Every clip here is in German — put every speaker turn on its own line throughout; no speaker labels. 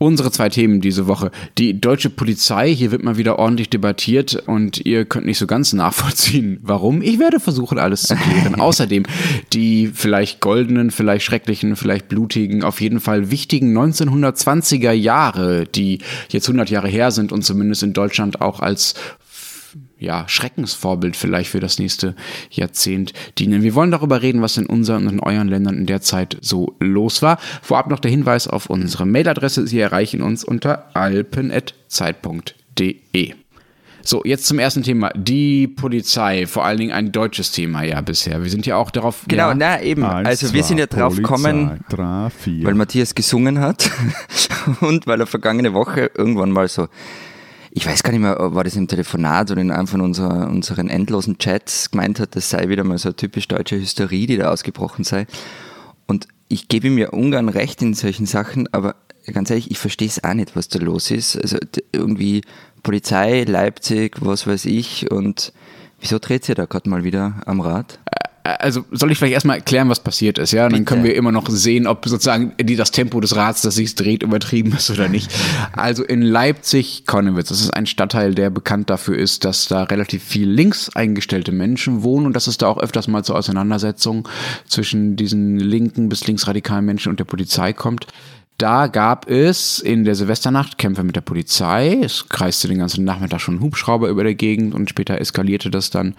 Unsere zwei Themen diese Woche. Die deutsche Polizei, hier wird mal wieder ordentlich debattiert und ihr könnt nicht so ganz nachvollziehen, warum. Ich werde versuchen, alles zu klären. Außerdem die vielleicht goldenen, vielleicht schrecklichen, vielleicht blutigen, auf jeden Fall wichtigen 1920er Jahre, die jetzt 100 Jahre her sind und zumindest in Deutschland auch als ja, Schreckensvorbild vielleicht für das nächste Jahrzehnt dienen. Wir wollen darüber reden, was in unseren und in euren Ländern in der Zeit so los war. Vorab noch der Hinweis auf unsere Mailadresse. Sie erreichen uns unter alpen.zeit.de. So, jetzt zum ersten Thema. Die Polizei, vor allen Dingen ein deutsches Thema ja bisher. Wir sind ja auch darauf.
Genau,
ja,
na eben.
Eins,
also wir
zwei,
sind ja drauf gekommen, weil Matthias gesungen hat und weil er vergangene Woche irgendwann mal so, ich weiß gar nicht mehr, war das im Telefonat oder in einem von unserer, unseren endlosen Chats gemeint hat, das sei wieder mal so eine typisch deutsche Hysterie, die da ausgebrochen sei. Und ich gebe ihm ja ungern recht in solchen Sachen, aber ganz ehrlich, ich verstehe es auch nicht, was da los ist. Also irgendwie Polizei, Leipzig, was weiß ich und wieso dreht sie da gerade mal wieder am Rad?
Also soll ich vielleicht erstmal erklären, was passiert ist, ja? Und dann können wir immer noch sehen, ob sozusagen die, das Tempo des Rads, das sich dreht, übertrieben ist oder nicht. Also in Leipzig-Konnewitz, das ist ein Stadtteil, der bekannt dafür ist, dass da relativ viel links eingestellte Menschen wohnen und dass es da auch öfters mal zu Auseinandersetzungen zwischen diesen linken bis linksradikalen Menschen und der Polizei kommt. Da gab es in der Silvesternacht Kämpfe mit der Polizei. Es kreiste den ganzen Nachmittag schon ein Hubschrauber über der Gegend und später eskalierte das dann.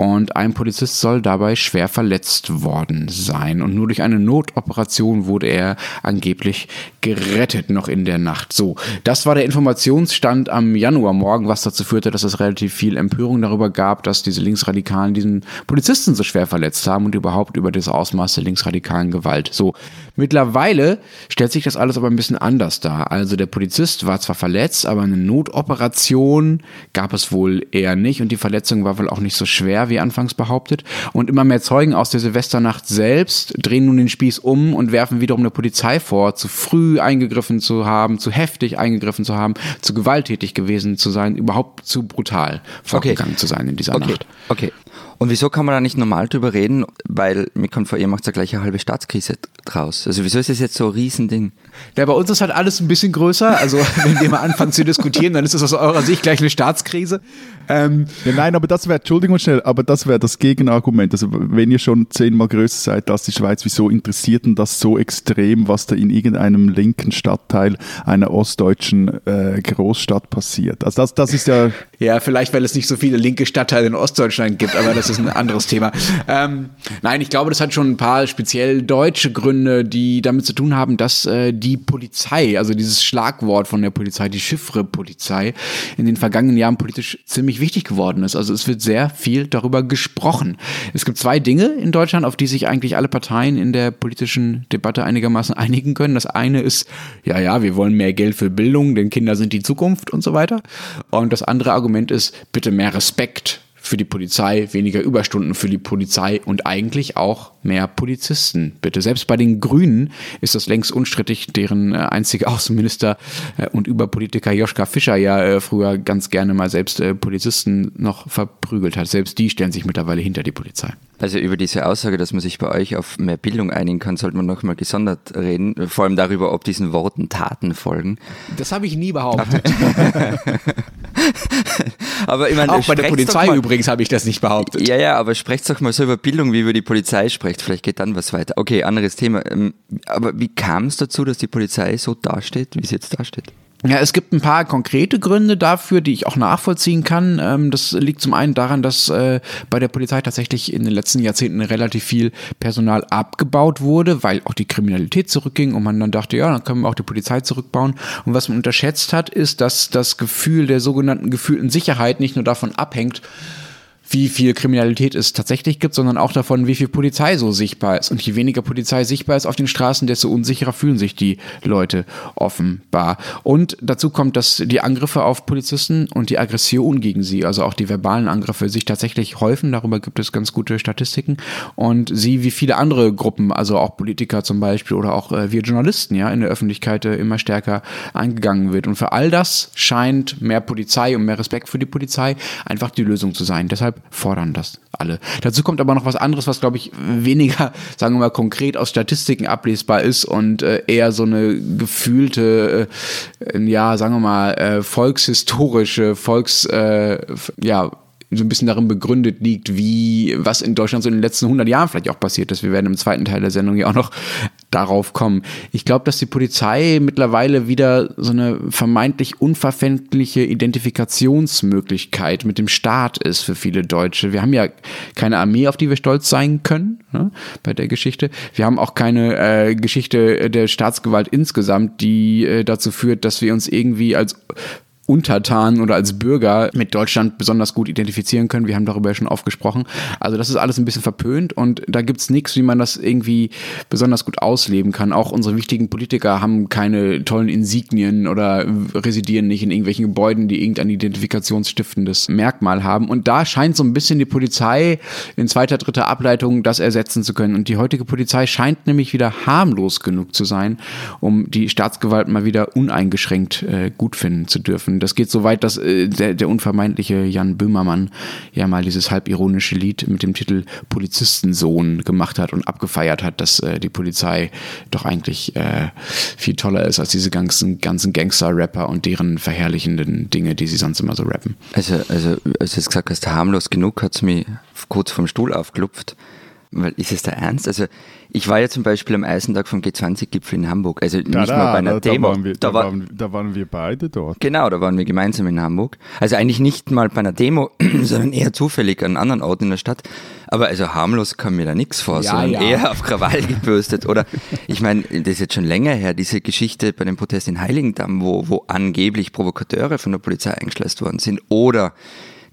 Und ein Polizist soll dabei schwer verletzt worden sein. Und nur durch eine Notoperation wurde er angeblich gerettet, noch in der Nacht. So, das war der Informationsstand am Januarmorgen, was dazu führte, dass es relativ viel Empörung darüber gab, dass diese Linksradikalen diesen Polizisten so schwer verletzt haben und überhaupt über das Ausmaß der linksradikalen Gewalt. So, mittlerweile stellt sich das alles aber ein bisschen anders dar. Also der Polizist war zwar verletzt, aber eine Notoperation gab es wohl eher nicht und die Verletzung war wohl auch nicht so schwer, wie anfangs behauptet. Und immer mehr Zeugen aus der Silvesternacht selbst drehen nun den Spieß um und werfen wiederum der Polizei vor, zu früh eingegriffen zu haben, zu heftig eingegriffen zu haben, zu gewalttätig gewesen zu sein, überhaupt zu brutal vorgegangen zu sein in dieser
Okay,
Nacht.
okay. Und wieso kann man da nicht normal drüber reden? Weil mir kommt vor, ihr macht ja gleich eine halbe Staatskrise draus. Also wieso ist das jetzt so ein Riesending?
Ja, bei uns ist halt alles ein bisschen größer. Also, wenn wir mal anfangen zu diskutieren, dann ist es aus eurer Sicht gleich eine Staatskrise. Ähm,
Ja, nein, aber das wäre, Entschuldigung schnell, aber das wäre das Gegenargument. Also wenn ihr schon zehnmal größer seid als die Schweiz, wieso interessiert denn das so extrem, was da in irgendeinem linken Stadtteil einer ostdeutschen äh, Großstadt passiert? Also das, das ist ja,
ja, vielleicht, weil es nicht so viele linke Stadtteile in Ostdeutschland gibt, aber das ist ein anderes Thema. Ähm, nein, ich glaube, das hat schon ein paar speziell deutsche Gründe, die damit zu tun haben, dass äh, die Polizei, also dieses Schlagwort von der Polizei, die Chiffre-Polizei, in den vergangenen Jahren politisch ziemlich wichtig geworden ist. Also es wird sehr viel darüber gesprochen. Es gibt zwei Dinge in Deutschland, auf die sich eigentlich alle Parteien in der politischen Debatte einigermaßen einigen können. Das eine ist, ja, ja, wir wollen mehr Geld für Bildung, denn Kinder sind die Zukunft und so weiter. Und das andere Argument ist, bitte mehr Respekt für die Polizei, weniger Überstunden für die Polizei und eigentlich auch mehr Polizisten. Bitte. Selbst bei den Grünen ist das längst unstrittig, deren äh, einziger Außenminister äh, und Überpolitiker Joschka Fischer ja äh, früher ganz gerne mal selbst Polizisten noch verprügelt hat. Selbst die stellen sich mittlerweile hinter die Polizei.
Also über diese Aussage, dass man sich bei euch auf mehr Bildung einigen kann, sollte man nochmal gesondert reden. Vor allem darüber, ob diesen Worten Taten folgen.
Das habe ich nie behauptet.
Aber ich meine,
auch bei der Polizei übrigens habe ich das nicht behauptet.
Ja, ja, aber sprecht doch mal so über Bildung, wie über die Polizei sprecht. Vielleicht geht dann was weiter. Okay, anderes Thema. Ähm, Aber wie kam es dazu, dass die Polizei so dasteht, wie sie jetzt dasteht?
Ja, es gibt ein paar konkrete Gründe dafür, die ich auch nachvollziehen kann. Ähm, das liegt zum einen daran, dass äh, bei der Polizei tatsächlich in den letzten Jahrzehnten relativ viel Personal abgebaut wurde, weil auch die Kriminalität zurückging und man dann dachte, ja, dann können wir auch die Polizei zurückbauen. Und was man unterschätzt hat, ist, dass das Gefühl der sogenannten gefühlten Sicherheit nicht nur davon abhängt, wie viel Kriminalität es tatsächlich gibt, sondern auch davon, wie viel Polizei so sichtbar ist. Und je weniger Polizei sichtbar ist auf den Straßen, desto unsicherer fühlen sich die Leute offenbar. Und dazu kommt, dass die Angriffe auf Polizisten und die Aggression gegen sie, also auch die verbalen Angriffe, sich tatsächlich häufen. Darüber gibt es ganz gute Statistiken. Und sie, wie viele andere Gruppen, also auch Politiker zum Beispiel oder auch äh, wir Journalisten, ja, in der Öffentlichkeit äh, immer stärker eingegangen wird. Und für all das scheint mehr Polizei und mehr Respekt für die Polizei einfach die Lösung zu sein. Deshalb fordern das alle. Dazu kommt aber noch was anderes, was glaube ich weniger, sagen wir mal, konkret aus Statistiken ablesbar ist und äh, eher so eine gefühlte, äh, ja, sagen wir mal, äh, volkshistorische, Volks, äh, ja, so ein bisschen darin begründet liegt, wie, was in Deutschland so in den letzten 100 Jahren vielleicht auch passiert ist. Wir werden im zweiten Teil der Sendung ja auch noch darauf kommen. Ich glaube, dass die Polizei mittlerweile wieder so eine vermeintlich unverfängliche Identifikationsmöglichkeit mit dem Staat ist für viele Deutsche. Wir haben ja keine Armee, auf die wir stolz sein können ne, bei der Geschichte. Wir haben auch keine äh, Geschichte der Staatsgewalt insgesamt, die äh, dazu führt, dass wir uns irgendwie als Untertan oder als Bürger mit Deutschland besonders gut identifizieren können. Wir haben darüber ja schon oft gesprochen. Also das ist alles ein bisschen verpönt und da gibt's nichts, wie man das irgendwie besonders gut ausleben kann. Auch unsere wichtigen Politiker haben keine tollen Insignien oder residieren nicht in irgendwelchen Gebäuden, die irgendein identifikationsstiftendes Merkmal haben. Und da scheint so ein bisschen die Polizei in zweiter, dritter Ableitung das ersetzen zu können. Und die heutige Polizei scheint nämlich wieder harmlos genug zu sein, um die Staatsgewalt mal wieder uneingeschränkt äh, gut finden zu dürfen. Das geht so weit, dass äh, der, der unvermeintliche Jan Böhmermann ja mal dieses halbironische Lied mit dem Titel Polizistensohn gemacht hat und abgefeiert hat, dass äh, die Polizei doch eigentlich äh, viel toller ist als diese ganzen, ganzen Gangster-Rapper und deren verherrlichenden Dinge, die sie sonst immer so rappen.
Also, also als du gesagt hast, harmlos genug, hat es mich kurz vom Stuhl aufgelupft. Weil ist es der Ernst? Also ich war ja zum Beispiel am Eisentag vom G20-Gipfel in Hamburg. Also nicht
Da,
mal bei einer
da,
Demo.
Da waren, wir, da,
da war,
waren, da waren wir beide dort.
Genau, da waren wir gemeinsam in Hamburg. Also eigentlich nicht mal bei einer Demo, sondern eher zufällig an anderen Orten in der Stadt. Aber also harmlos kam mir da nichts vor,
Ja,
sondern
ja.
eher auf Krawall gebürstet. Oder ich meine, das ist jetzt schon länger her, diese Geschichte bei dem Protest in Heiligendamm, wo, wo angeblich Provokateure von der Polizei eingeschleust worden sind. Oder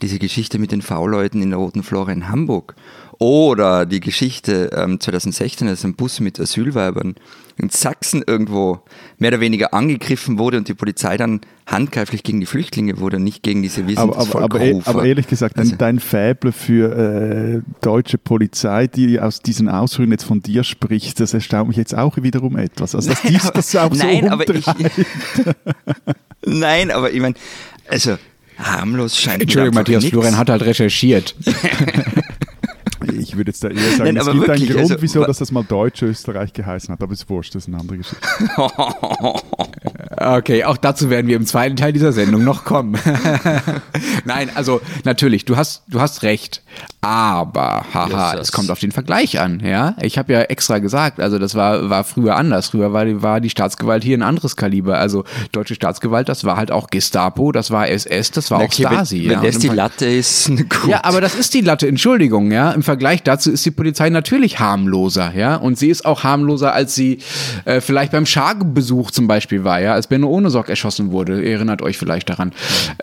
diese Geschichte mit den V-Leuten in der Roten Flora in Hamburg. Oder die Geschichte ähm, 2016, als ein Bus mit Asylweibern in Sachsen irgendwo mehr oder weniger angegriffen wurde und die Polizei dann handgreiflich gegen die Flüchtlinge wurde, nicht gegen diese Wir sind
Aber, aber, aber, e- aber ehrlich gesagt, dein,
Also-
dein Faible für äh, deutsche Polizei, die aus diesen Ausführungen jetzt von dir spricht, das erstaunt mich jetzt auch wiederum etwas. Also, dass dies, das auch
Nein,
so
aber ich. Nein, aber ich meine, also harmlos scheint mir
Entschuldigung, Matthias. Florian hat halt recherchiert.
Ich würde jetzt da eher sagen,
Nein,
es gibt
wirklich,
einen Grund,
also,
wieso dass das mal Deutsch-Österreich geheißen hat, aber ist wurscht, das ist eine andere Geschichte.
Okay, auch dazu werden wir im zweiten Teil dieser Sendung noch kommen. Nein, also natürlich, du hast, du hast recht. Aber, haha,
Yes,
es
yes.
kommt auf den Vergleich an, ja. Ich habe ja extra gesagt, also das war, war früher anders. Früher war, die- war die Staatsgewalt hier ein anderes Kaliber. Also deutsche Staatsgewalt, das war halt auch Gestapo, das war SS, das war auch
Okay,
Stasi.
wenn,
ja.
wenn das die Latte ist, gut.
ja, aber das ist die Latte, Entschuldigung, ja. Im Vergleich dazu ist die Polizei natürlich harmloser, ja. Und sie ist auch harmloser, als sie äh, vielleicht beim Schargebesuch zum Beispiel war, ja, als Benno Ohnesorg erschossen wurde. Ihr erinnert euch vielleicht daran,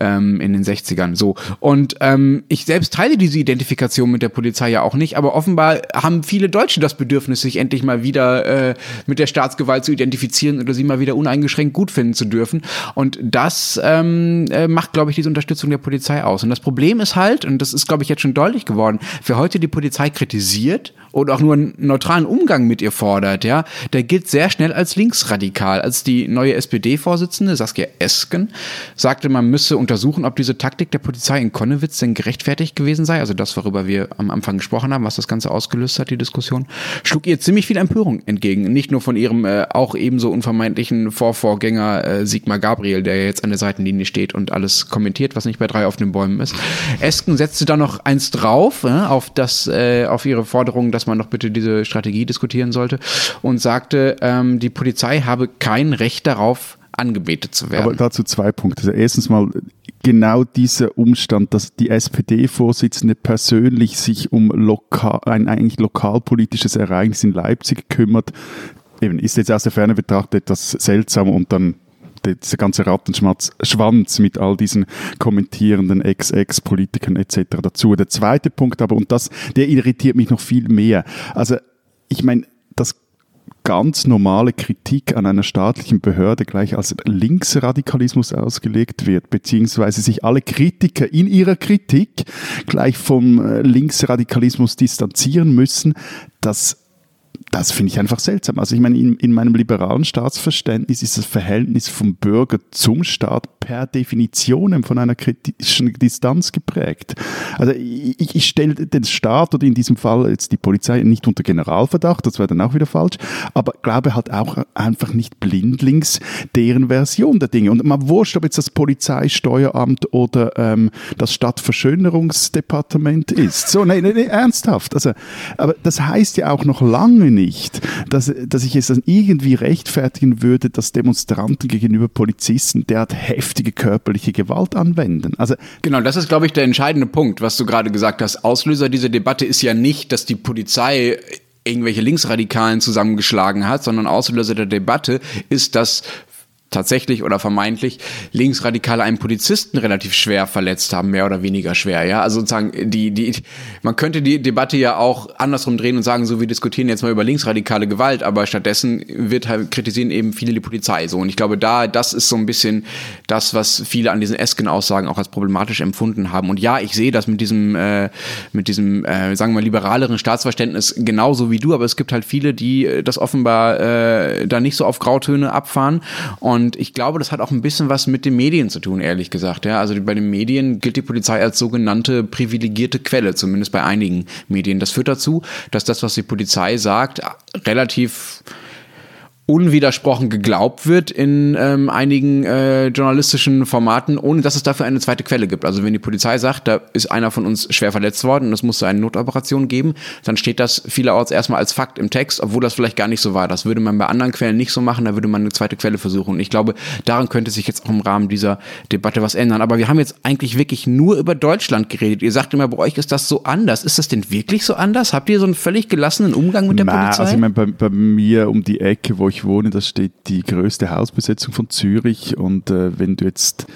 ähm, in den 60ern. So. Und ähm, ich selbst teile diese Identifikation mit der Polizei ja auch nicht, aber offenbar haben viele Deutsche das Bedürfnis, sich endlich mal wieder äh, mit der Staatsgewalt zu identifizieren oder sie mal wieder uneingeschränkt gut finden zu dürfen. Und das ähm, äh, macht, glaube ich, diese Unterstützung der Polizei aus. Und das Problem ist halt, und das ist, glaube ich, jetzt schon deutlich geworden, wer heute die Polizei kritisiert oder auch nur einen neutralen Umgang mit ihr fordert, ja, der gilt sehr schnell als linksradikal. Als die neue SPD-Vorsitzende Saskia Esken sagte, man müsse untersuchen, ob diese Taktik der Polizei in Konnewitz denn gerechtfertigt gewesen sei, also das, worüber wir am Anfang gesprochen haben, was das Ganze ausgelöst hat, die Diskussion, schlug ihr ziemlich viel Empörung entgegen. Nicht nur von ihrem äh, auch ebenso unvermeintlichen Vorvorgänger äh, Sigmar Gabriel, der jetzt an der Seitenlinie steht und alles kommentiert, was nicht bei drei auf den Bäumen ist. Esken setzte da noch eins drauf, äh, auf das, äh, auf ihre Forderung, dass man doch bitte diese Strategie diskutieren sollte und sagte, ähm, die Polizei habe kein Recht darauf, angebetet zu werden.
Aber dazu zwei Punkte. Also erstens mal genau dieser Umstand, dass die SPD-Vorsitzende persönlich sich um lokal, ein eigentlich lokalpolitisches Ereignis in Leipzig kümmert, eben ist jetzt aus der Ferne betrachtet etwas seltsam und dann dieser ganze Rattenschwanz mit all diesen kommentierenden Ex-Ex-Politikern etc. dazu. Der zweite Punkt aber, und das, der irritiert mich noch viel mehr. Also, ich meine, das ganz normale Kritik an einer staatlichen Behörde gleich als Linksradikalismus ausgelegt wird, beziehungsweise sich alle Kritiker in ihrer Kritik gleich vom äh, Linksradikalismus distanzieren müssen, das das finde ich einfach seltsam. Also ich meine, in, in, meinem liberalen Staatsverständnis ist das Verhältnis vom Bürger zum Staat per Definition von einer kritischen Distanz geprägt. Also ich, ich stelle den Staat oder in diesem Fall jetzt die Polizei nicht unter Generalverdacht, das wäre dann auch wieder falsch, aber glaube halt auch einfach nicht blindlings deren Version der Dinge. Und man wurscht, ob jetzt das Polizeisteueramt oder ähm, das Stadtverschönerungsdepartement ist. So, nee, nee, nee, ernsthaft. Also, aber das heißt ja auch noch lange nicht, nicht, dass, dass ich es dann irgendwie rechtfertigen würde, dass Demonstranten gegenüber Polizisten derart heftige körperliche Gewalt anwenden. Also
genau, das ist, glaube ich, der entscheidende Punkt, was du gerade gesagt hast. Auslöser dieser Debatte ist ja nicht, dass die Polizei irgendwelche Linksradikalen zusammengeschlagen hat, sondern Auslöser der Debatte ist, dass tatsächlich oder vermeintlich Linksradikale einen Polizisten relativ schwer verletzt haben, mehr oder weniger schwer. Ja, also sozusagen die die man könnte die Debatte ja auch andersrum drehen und sagen, so wir diskutieren jetzt mal über linksradikale Gewalt, aber stattdessen wird halt kritisieren eben viele die Polizei so. Und ich glaube, da das ist so ein bisschen das, was viele an diesen Esken-Aussagen auch als problematisch empfunden haben. Und ja, ich sehe das mit diesem äh, mit diesem äh, sagen wir mal liberaleren Staatsverständnis genauso wie du, aber es gibt halt viele, die äh, das offenbar äh, da nicht so auf Grautöne abfahren und und ich glaube, das hat auch ein bisschen was mit den Medien zu tun, ehrlich gesagt. Ja, also bei den Medien gilt die Polizei als sogenannte privilegierte Quelle, zumindest bei einigen Medien. Das führt dazu, dass das, was die Polizei sagt, relativ unwidersprochen geglaubt wird in ähm, einigen äh, journalistischen Formaten, ohne dass es dafür eine zweite Quelle gibt. Also wenn die Polizei sagt, da ist einer von uns schwer verletzt worden und es musste eine Notoperation geben, dann steht das vielerorts erstmal als Fakt im Text, obwohl das vielleicht gar nicht so war. Das würde man bei anderen Quellen nicht so machen, da würde man eine zweite Quelle versuchen. Und ich glaube, daran könnte sich jetzt auch im Rahmen dieser Debatte was ändern. Aber wir haben jetzt eigentlich wirklich nur über Deutschland geredet. Ihr sagt immer, bei euch ist das so anders. Ist das denn wirklich so anders? Habt ihr so einen völlig gelassenen Umgang mit der Na, Polizei?
Also ich meine, bei, bei mir um die Ecke, wo ich wohne, da steht die größte Hausbesetzung von Zürich. Und äh, wenn du jetzt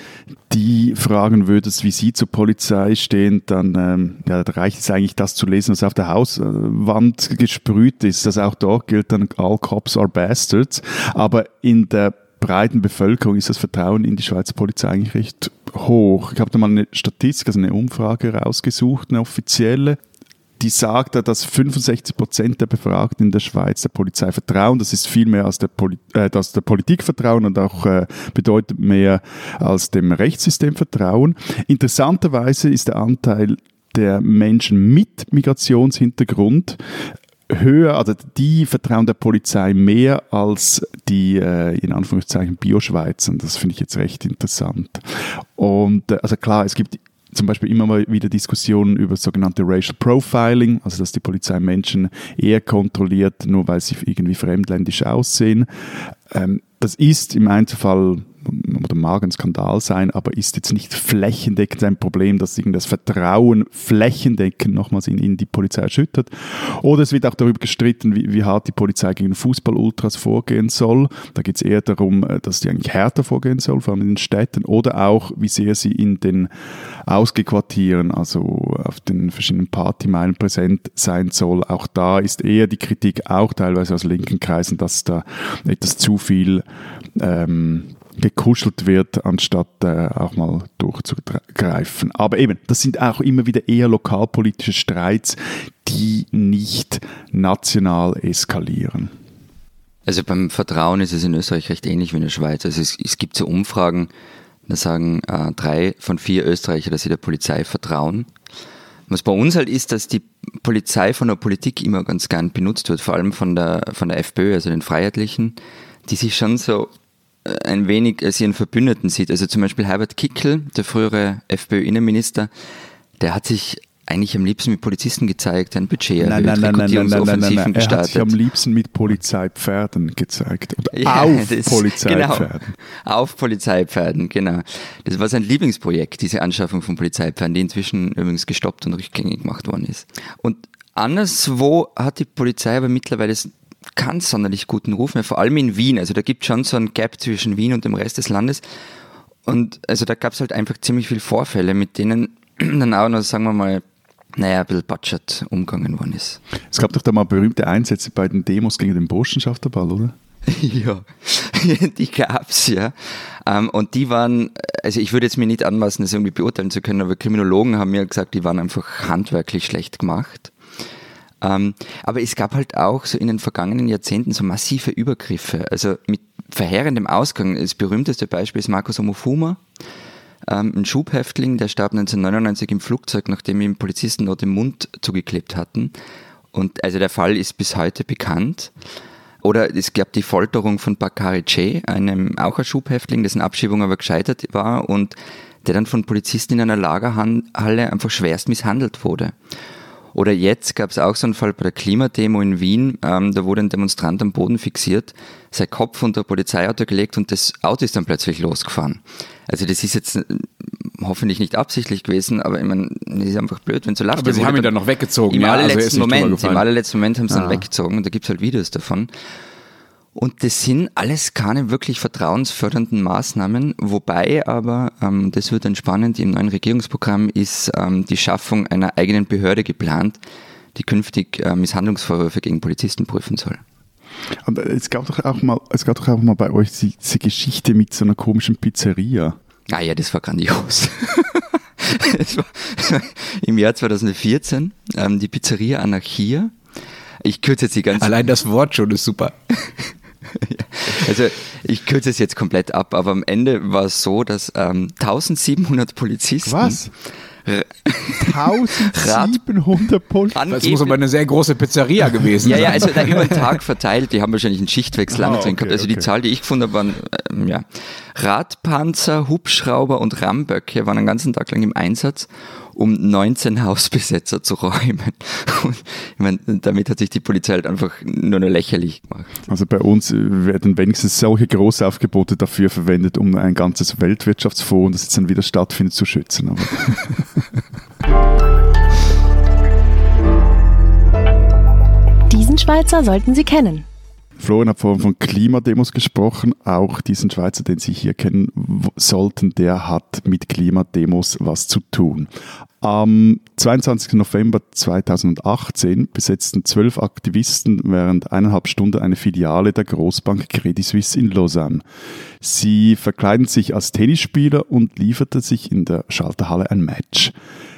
die fragen würdest, wie sie zur Polizei stehen, dann ähm, ja, da reicht es eigentlich, das zu lesen, was auf der Hauswand gesprüht ist. Also auch dort gilt dann, all cops are bastards. Aber in der breiten Bevölkerung ist das Vertrauen in die Schweizer Polizei eigentlich recht hoch. Ich habe da mal eine Statistik, also eine Umfrage rausgesucht, eine offizielle die sagt, dass 65 Prozent der Befragten in der Schweiz der Polizei vertrauen. Das ist viel mehr als der, Poli äh, als der Politik vertrauen und auch äh, bedeutet mehr als dem Rechtssystem vertrauen. Interessanterweise ist der Anteil der Menschen mit Migrationshintergrund höher, also die vertrauen der Polizei mehr als die äh, in Anführungszeichen Bioschweizer. Das finde ich jetzt recht interessant. Und äh, also klar, es gibt zum Beispiel immer mal wieder Diskussionen über sogenannte Racial Profiling, also dass die Polizei Menschen eher kontrolliert, nur weil sie irgendwie fremdländisch aussehen. Ähm, das ist im Einzelfall oder mag ein Skandal sein, aber ist jetzt nicht flächendeckend ein Problem, dass das Vertrauen flächendeckend nochmals in, in die Polizei erschüttert. Oder es wird auch darüber gestritten, wie, wie hart die Polizei gegen Fußball-Ultras vorgehen soll. Da geht es eher darum, äh, dass die eigentlich härter vorgehen soll, vor allem in den Städten, oder auch, wie sehr sie in den Ausgequartieren, also auf den verschiedenen Partymeilen präsent sein soll. Auch da ist eher die Kritik, auch teilweise aus linken Kreisen, dass da etwas zu viel ähm, gekuschelt wird, anstatt äh, auch mal durchzugreifen. Aber eben, das sind auch immer wieder eher lokalpolitische Streits, die nicht national eskalieren.
Also beim Vertrauen ist es in Österreich recht ähnlich wie in der Schweiz. Also es, es gibt so Umfragen, da sagen äh, drei von vier Österreicher, dass sie der Polizei vertrauen. Was bei uns halt ist, dass die Polizei von der Politik immer ganz gern benutzt wird, vor allem von der, von der FPÖ, also den Freiheitlichen, die sich schon so ein wenig als ihren Verbündeten sieht. Also zum Beispiel Herbert Kickel, der frühere FPÖ-Innenminister, der hat sich eigentlich am liebsten mit Polizisten gezeigt, ein Budget
nein, erhöht, nein, Rekrutierungsoffensiven nein, gestartet. Er hat sich am liebsten mit Polizeipferden gezeigt.
Oder ja, auf das, Polizeipferden. Genau, auf Polizeipferden, genau. Das war sein Lieblingsprojekt, diese Anschaffung von Polizeipferden, die inzwischen übrigens gestoppt und rückgängig gemacht worden ist. Und anderswo hat die Polizei aber mittlerweile keinen sonderlich guten Ruf mehr, vor allem in Wien. Also da gibt es schon so ein Gap zwischen Wien und dem Rest des Landes. Und also da gab es halt einfach ziemlich viele Vorfälle, mit denen dann auch noch, sagen wir mal, naja, ein bisschen Budget umgegangen worden ist.
Es gab doch da mal berühmte Einsätze bei den Demos gegen den Burschenschafterball, oder?
ja, die gab's ja. Ähm, und die waren, also ich würde jetzt mir nicht anmaßen, das irgendwie beurteilen zu können, aber Kriminologen haben mir gesagt, die waren einfach handwerklich schlecht gemacht. Ähm, aber es gab halt auch so in den vergangenen Jahrzehnten so massive Übergriffe, also mit verheerendem Ausgang. Das berühmteste Beispiel ist Markus Omofuma, ähm, ein Schubhäftling, der starb 1999 im Flugzeug, nachdem ihm Polizisten dort den Mund zugeklebt hatten. Und also der Fall ist bis heute bekannt. Oder es gab die Folterung von Bakari Che, einem auch ein Schubhäftling, dessen Abschiebung aber gescheitert war und der dann von Polizisten in einer Lagerhalle einfach schwerst misshandelt wurde. Oder jetzt gab es auch so einen Fall bei der Klimademo in Wien, ähm, da wurde ein Demonstrant am Boden fixiert, sein Kopf unter ein Polizeiauto gelegt und das Auto ist dann plötzlich losgefahren. Also das ist jetzt äh, hoffentlich nicht absichtlich gewesen, aber ich meine, das ist einfach blöd, wenn so läuft.
Aber sie haben ihn dann noch weggezogen.
Im
ja,
allerletzten
also
Moment, im allerletzten Moment haben sie
Ah.
dann weggezogen und da gibt's halt Videos davon. Und das sind alles keine wirklich vertrauensfördernden Maßnahmen, wobei aber, ähm, das wird dann spannend, im neuen Regierungsprogramm ist ähm, die Schaffung einer eigenen Behörde geplant, die künftig äh, Misshandlungsvorwürfe gegen Polizisten prüfen soll.
Und es gab doch auch mal, es gab doch auch mal bei euch die- diese Geschichte mit so einer komischen Pizzeria.
Ah ja, das war grandios. das war im Jahr 2014, ähm, die Pizzeria Anarchia. Ich kürze jetzt die ganze
Allein das Wort schon ist super.
Also ich kürze es jetzt komplett ab, aber am Ende war es so, dass ähm, 1700 Polizisten
Was?
r-
1700 Pol
Das muss aber eine sehr große Pizzeria gewesen
ja,
sein.
ja, also da über den Tag verteilt, die haben wahrscheinlich einen Schichtwechsel
Ah,
lange drin
okay,
gehabt. Also die
okay.
Zahl, die ich gefunden habe, waren ähm, ja, Radpanzer, Hubschrauber und Ramböcke waren den ganzen Tag lang im Einsatz, um 19 Hausbesetzer zu räumen. Und ich meine, damit hat sich die Polizei halt einfach nur noch lächerlich gemacht.
Also bei uns werden wenigstens solche Großaufgebote dafür verwendet, um ein ganzes Weltwirtschaftsfonds, das jetzt dann wieder stattfindet, zu schützen. Aber
Diesen Schweizer sollten Sie kennen.
Florian hat vorhin von Klimademos gesprochen. Auch diesen Schweizer, den Sie hier kennen sollten, der hat mit Klimademos was zu tun. Am 22. November 2018 besetzten zwölf Aktivisten während eineinhalb Stunden eine Filiale der Großbank Credit Suisse in Lausanne. Sie verkleiden sich als Tennisspieler und lieferten sich in der Schalterhalle ein Match.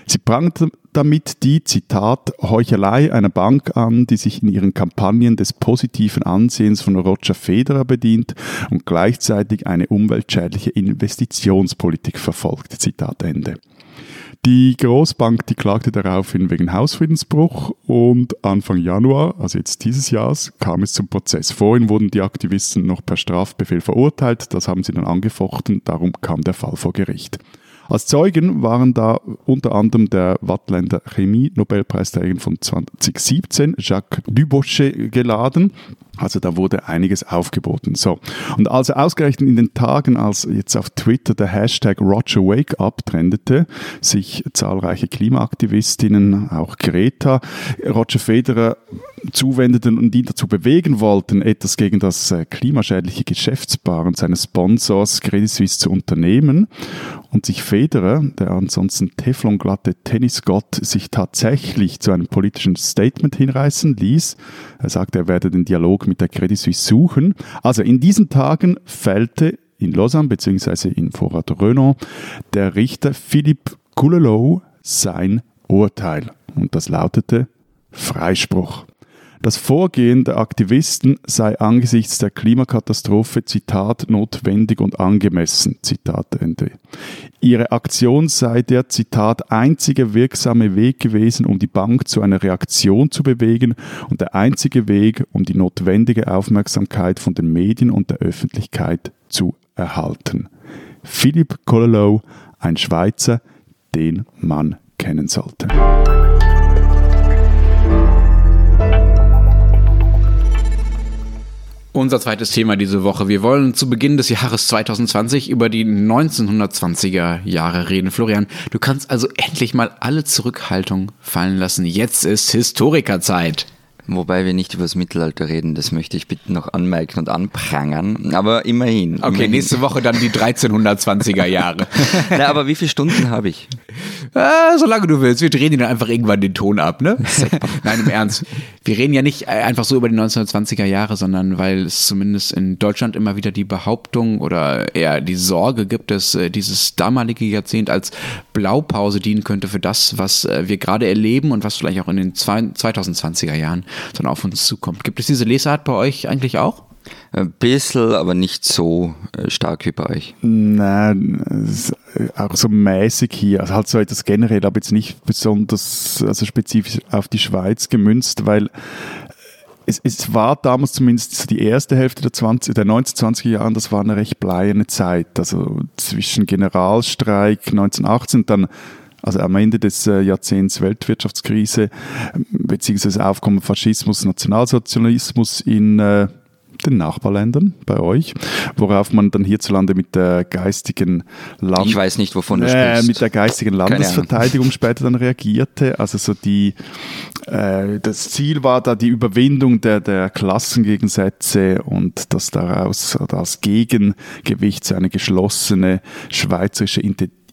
Sie prangten damit die, Zitat, Heuchelei einer Bank an, die sich in ihren Kampagnen des positiven Ansehens von Roger Federer bedient und gleichzeitig eine umweltschädliche Investitionspolitik verfolgt. Zitat Ende. Die Großbank, die klagte daraufhin wegen Hausfriedensbruch und Anfang Januar, also jetzt dieses Jahres, kam es zum Prozess. Vorhin wurden die Aktivisten noch per Strafbefehl verurteilt, das haben sie dann angefochten, darum kam der Fall vor Gericht. Als Zeugen waren da unter anderem der Wattländer Chemie-Nobelpreisträger von 2017, Jacques Dubochet, geladen. Also da wurde einiges aufgeboten. So. Und also ausgerechnet in den Tagen, als jetzt auf Twitter der Hashtag Roger Wake Up trendete, sich zahlreiche Klimaaktivistinnen, auch Greta, Roger Federer zuwendeten und ihn dazu bewegen wollten, etwas gegen das äh, klimaschädliche Geschäftspaaren seines Sponsors Credit Suisse zu unternehmen und sich Federer, der ansonsten teflonglatte Tennisgott, sich tatsächlich zu einem politischen Statement hinreißen ließ. Er sagte, er werde den Dialog mit der Credit Suisse suchen. Also in diesen Tagen fällte in Lausanne bzw. in Vorrat Renault der Richter Philippe Coulelot sein Urteil. Und das lautete Freispruch. Das Vorgehen der Aktivisten sei angesichts der Klimakatastrophe, Zitat, notwendig und angemessen, Zitat Ende. Ihre Aktion sei der, Zitat, einzige wirksame Weg gewesen, um die Bank zu einer Reaktion zu bewegen und der einzige Weg, um die notwendige Aufmerksamkeit von den Medien und der Öffentlichkeit zu erhalten. Philipp Colelow, ein Schweizer, den man kennen sollte.
Unser zweites Thema diese Woche. Wir wollen zu Beginn des Jahres 2020 über die 1920er Jahre reden. Florian, du kannst also endlich mal alle Zurückhaltung fallen lassen. Jetzt ist Historikerzeit.
Wobei wir nicht über das Mittelalter reden, das möchte ich bitte noch anmerken und anprangern, aber immerhin.
Okay,
immerhin.
nächste Woche dann die 1320er Jahre.
Na, aber wie viele Stunden habe ich?
Ah, solange du willst. Wir drehen dir dann einfach irgendwann den Ton ab, ne? Nein, im Ernst. Wir reden ja nicht äh, einfach so über die 1920er Jahre, sondern weil es zumindest in Deutschland immer wieder die Behauptung oder eher die Sorge gibt, dass äh, dieses damalige Jahrzehnt als Blaupause dienen könnte für das, was äh, wir gerade erleben und was vielleicht auch in den zwei- 2020er Jahren dann auf uns zukommt. Gibt es diese Lesart bei euch eigentlich auch?
Ein bisschen, aber nicht so äh, stark wie bei euch.
Nein, ist auch so mäßig hier, also halt so etwas generell, aber jetzt nicht besonders, also spezifisch auf die Schweiz gemünzt, weil es, es war damals zumindest so die erste Hälfte der, 20, der 1920er Jahren, das war eine recht bleierne Zeit. Also zwischen Generalstreik 1918, dann also am Ende des äh, Jahrzehnts Weltwirtschaftskrise, ähm, beziehungsweise Aufkommen Faschismus, Nationalsozialismus in äh, den Nachbarländern bei euch, worauf man dann hierzulande mit der geistigen Land
Ich weiß nicht, wovon du
äh,
sprichst.
mit der geistigen. Landesverteidigung später dann reagierte. Also so die, äh, das Ziel war da die Überwindung der, der Klassengegensätze und dass daraus als Gegengewicht zu eine geschlossene schweizerische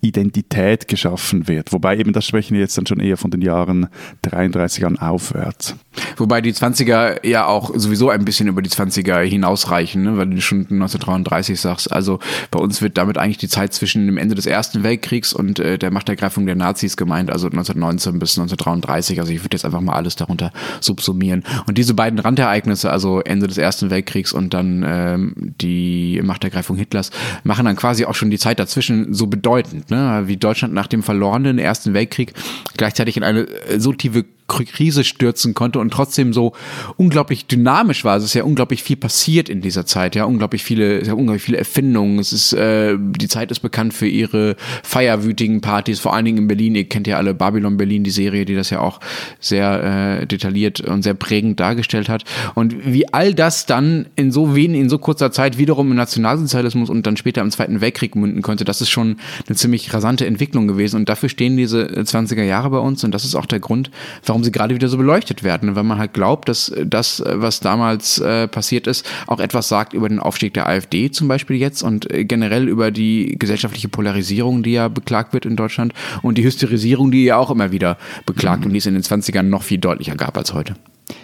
Identität geschaffen wird. Wobei eben das sprechen wir jetzt dann schon eher von den Jahren 33 an aufwärts.
Wobei die 20er ja auch sowieso ein bisschen über die 20er hinausreichen, ne? weil du schon 1933 sagst. Also bei uns wird damit eigentlich die Zeit zwischen dem Ende des Ersten Weltkriegs und äh, der Machtergreifung der Nazis gemeint, also 1919 bis 1933. Also ich würde jetzt einfach mal alles darunter subsumieren. Und diese beiden Randereignisse, also Ende des Ersten Weltkriegs und dann ähm, die Machtergreifung Hitlers, machen dann quasi auch schon die Zeit dazwischen so bedeutend, ne? wie Deutschland nach dem verlorenen Ersten Weltkrieg gleichzeitig in eine äh, so tiefe Krise stürzen konnte und trotzdem so unglaublich dynamisch war. Es ist ja unglaublich viel passiert in dieser Zeit, ja, unglaublich viele, ja, unglaublich viele Erfindungen. Es ist, äh, die Zeit ist bekannt für ihre feierwütigen Partys, vor allen Dingen in Berlin. Ihr kennt ja alle Babylon Berlin, die Serie, die das ja auch sehr äh, detailliert und sehr prägend dargestellt hat. Und wie all das dann in so wenig, in so kurzer Zeit wiederum im Nationalsozialismus und dann später im Zweiten Weltkrieg münden konnte, das ist schon eine ziemlich rasante Entwicklung gewesen. Und dafür stehen diese 20er Jahre bei uns. Und das ist auch der Grund, warum sie gerade wieder so beleuchtet werden. Weil man halt glaubt, dass das, was damals äh, passiert ist, auch etwas sagt über den Aufstieg der AfD zum Beispiel jetzt und äh, generell über die gesellschaftliche Polarisierung, die ja beklagt wird in Deutschland und die Hysterisierung, die ja auch immer wieder beklagt und die es in den 20ern noch viel deutlicher gab als heute.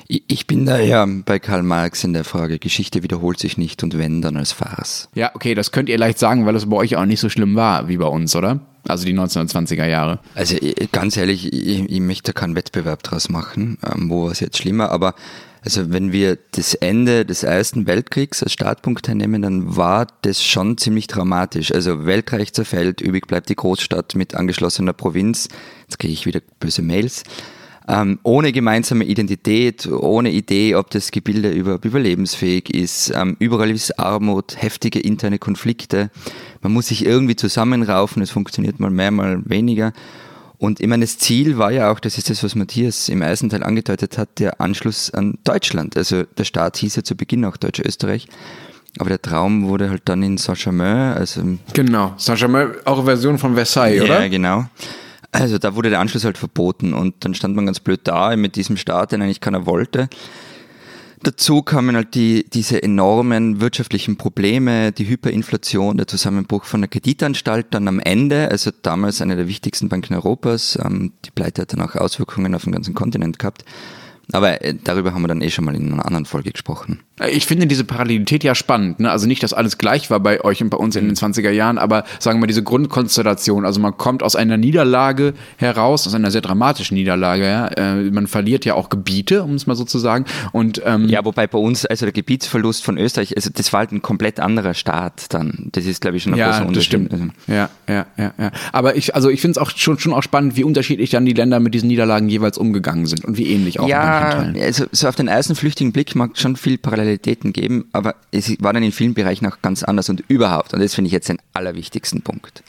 Ich ich bin da ja bei Karl Marx in der Frage, Geschichte wiederholt sich nicht und wenn, dann als Farce.
Ja, okay, das könnt ihr leicht sagen, weil es bei euch auch nicht so schlimm war wie bei uns, oder? Also die 1920er Jahre.
Also ich- ganz ehrlich, ich, ich möchte keinen Wettbewerb draus machen, ähm, wo war es jetzt schlimmer, aber also wenn wir das Ende des Ersten Weltkriegs als Startpunkt hernehmen, dann war das schon ziemlich dramatisch. Also Weltreich zerfällt, übrig bleibt die Großstadt mit angeschlossener Provinz. Jetzt kriege ich wieder böse Mails. Ähm, ohne gemeinsame Identität, ohne Idee, ob das Gebilde überhaupt überlebensfähig ist. Ähm, überall ist Armut, heftige interne Konflikte. Man muss sich irgendwie zusammenraufen, es funktioniert mal mehr, mal weniger. Und ich meine, das Ziel war ja auch, das ist das, was Matthias im ersten Teil angedeutet hat, der Anschluss an Deutschland. Also der Staat hieß ja zu Beginn auch Deutsch-Österreich. Aber der Traum wurde halt dann in Saint-Germain, also
Genau. Saint-Germain, auch eine Version von Versailles, oder?
ja, genau. Also da wurde der Anschluss halt verboten und dann stand man ganz blöd da mit diesem Staat, den eigentlich keiner wollte. Dazu kamen halt die, diese enormen wirtschaftlichen Probleme, die Hyperinflation, der Zusammenbruch von der Kreditanstalt dann am Ende, also damals eine der wichtigsten Banken Europas. Ähm, die Pleite hat dann auch Auswirkungen auf den ganzen Kontinent gehabt. Aber äh, darüber haben wir dann eh schon mal in einer anderen Folge gesprochen.
Ich finde diese Parallelität ja spannend. Ne? Also nicht, dass alles gleich war bei euch und bei uns in den 20er Jahren, aber sagen wir mal diese Grundkonstellation. Also man kommt aus einer Niederlage heraus, aus einer sehr dramatischen Niederlage. Ja? Äh, man verliert ja auch Gebiete, um es mal so zu sagen. Und ähm,
Ja, wobei bei uns, also der Gebietsverlust von Österreich, also das war halt ein komplett anderer Staat dann. Das ist, glaube ich, schon ein großer
Ja, das
Unterschied.
stimmt.
Also,
Ja, ja, ja, ja. Aber ich, also ich finde es auch schon, schon auch spannend, wie unterschiedlich dann die Länder mit diesen Niederlagen jeweils umgegangen sind und wie ähnlich auch in
Ja,
Teilen.
also so auf den ersten flüchtigen Blick mag es schon viel Parallelitäten geben, aber es war dann in vielen Bereichen auch ganz anders und überhaupt, und das finde ich jetzt den allerwichtigsten Punkt.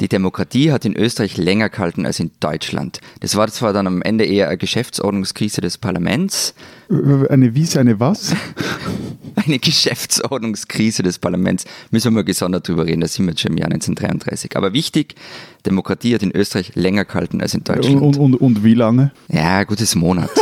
Die Demokratie hat in Österreich länger gehalten als in Deutschland. Das war zwar dann am Ende eher eine Geschäftsordnungskrise des Parlaments,
Eine Wiese, eine was?
eine Geschäftsordnungskrise des Parlaments. Müssen wir mal gesondert drüber reden, da sind wir jetzt schon im Jahr 1933. Aber wichtig, Demokratie hat in Österreich länger gehalten als in Deutschland.
Und, und, und wie lange?
Ja, gutes Monat.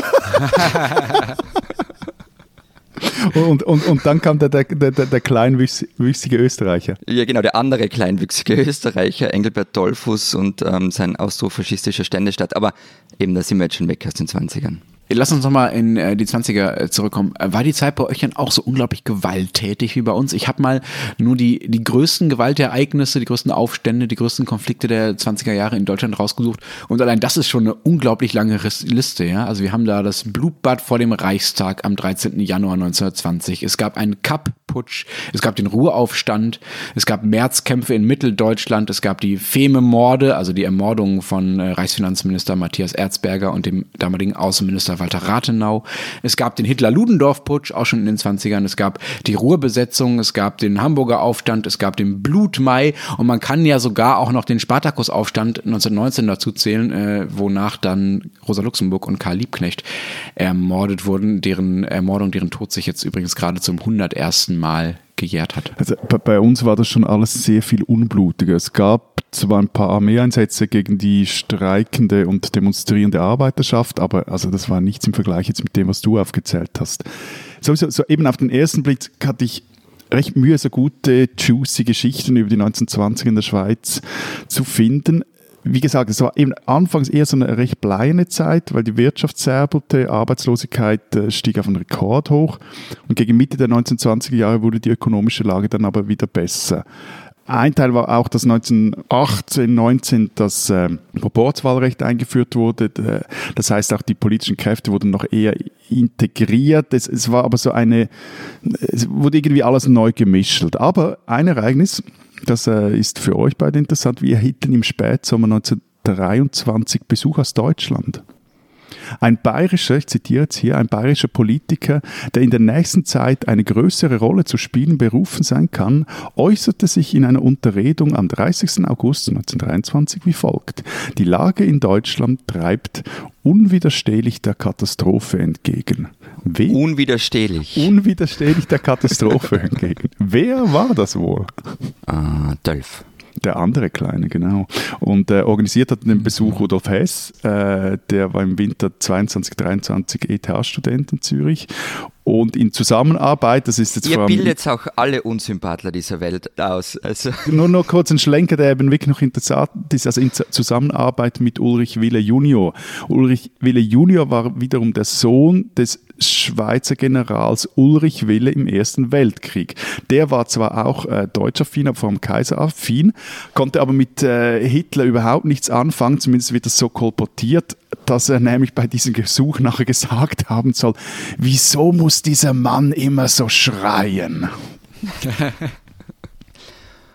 Und, und, und dann kam der, der, der, der kleinwüchsige Österreicher.
Ja, genau, der andere kleinwüchsige Österreicher, Engelbert Dollfuß und ähm, sein austrofaschistischer Ständestaat. Aber eben, da sind wir jetzt schon weg aus den 20ern.
Lass uns nochmal in äh, die 20er äh, zurückkommen. Äh, war die Zeit bei euch dann auch so unglaublich gewalttätig wie bei uns? Ich habe mal nur die, die größten Gewaltereignisse, die größten Aufstände, die größten Konflikte der 20er Jahre in Deutschland rausgesucht. Und allein das ist schon eine unglaublich lange Liste. Ja? Also wir haben da das Blutbad vor dem Reichstag am 13. Januar 1920. Es gab einen Kapp-Putsch, es gab den Ruhraufstand, es gab Märzkämpfe in Mitteldeutschland, es gab die Feme-Morde, also die Ermordung von Reichsfinanzminister Matthias Erzberger und dem damaligen Außenminister Walter Rathenau. Es gab den Hitler-Ludendorff-Putsch, auch schon in den 20ern. Es gab die Ruhrbesetzung, es gab den Hamburger Aufstand, es gab den Blutmai und man kann ja sogar auch noch den Spartakus-Aufstand 1919 dazu zählen, äh, wonach dann Rosa Luxemburg und Karl Liebknecht ermordet wurden, deren Ermordung, deren Tod sich jetzt übrigens gerade zum 101. Mal gejährt hat.
Also bei uns war das schon alles sehr viel unblutiger. Es gab zwar ein paar Armeeeinsätze gegen die streikende und demonstrierende Arbeiterschaft, aber also das war nichts im Vergleich jetzt mit dem, was du aufgezählt hast. Sowieso, so eben auf den ersten Blick hatte ich recht Mühe, so gute, juicy Geschichten über die 1920er in der Schweiz zu finden wie gesagt, es war eben anfangs eher so eine recht bleine Zeit, weil die Wirtschaft zerbelte, Arbeitslosigkeit äh, stieg auf einen Rekord hoch und gegen Mitte der 1920er Jahre wurde die ökonomische Lage dann aber wieder besser. Ein Teil war auch, dass 1918, 19 das äh, Proporzwahlrecht eingeführt wurde. Das heißt, auch die politischen Kräfte wurden noch eher integriert. Es, es war aber so eine, es wurde irgendwie alles neu gemischelt. Aber ein Ereignis, das äh, ist für euch beide interessant. Wir erhielten im Spätsommer 1923 Besuch aus Deutschland. Ein bayerischer, ich zitiere jetzt hier, ein bayerischer Politiker, der in der nächsten Zeit eine größere Rolle zu spielen berufen sein kann, äußerte sich in einer Unterredung am 30. August 1923 wie folgt. Die Lage in Deutschland treibt unwiderstehlich der Katastrophe entgegen.
Wer? Unwiderstehlich.
Unwiderstehlich der Katastrophe entgegen. Wer war das wohl?
Uh, Dolph.
Der andere Kleine, genau. Und äh, organisiert hat den Besuch Rudolf Hess, äh, der war im Winter 22, 23 ETH-Student in Zürich und in Zusammenarbeit, das ist jetzt
Ihr vor bildet auch alle Unsympathler dieser Welt aus. Also.
Nur noch kurz ein Schlenker, der eben wirklich noch interessant ist, also in Zusammenarbeit mit Ulrich Wille Junior. Ulrich Wille Junior war wiederum der Sohn des Schweizer Generals Ulrich Wille im Ersten Weltkrieg. Der war zwar auch äh, deutschaffin, aber vom Kaiser affin, konnte aber mit äh, Hitler überhaupt nichts anfangen, zumindest wird das so kolportiert, dass er nämlich bei diesem Gesuch nachher gesagt haben soll, wieso muss dieser Mann immer so schreien?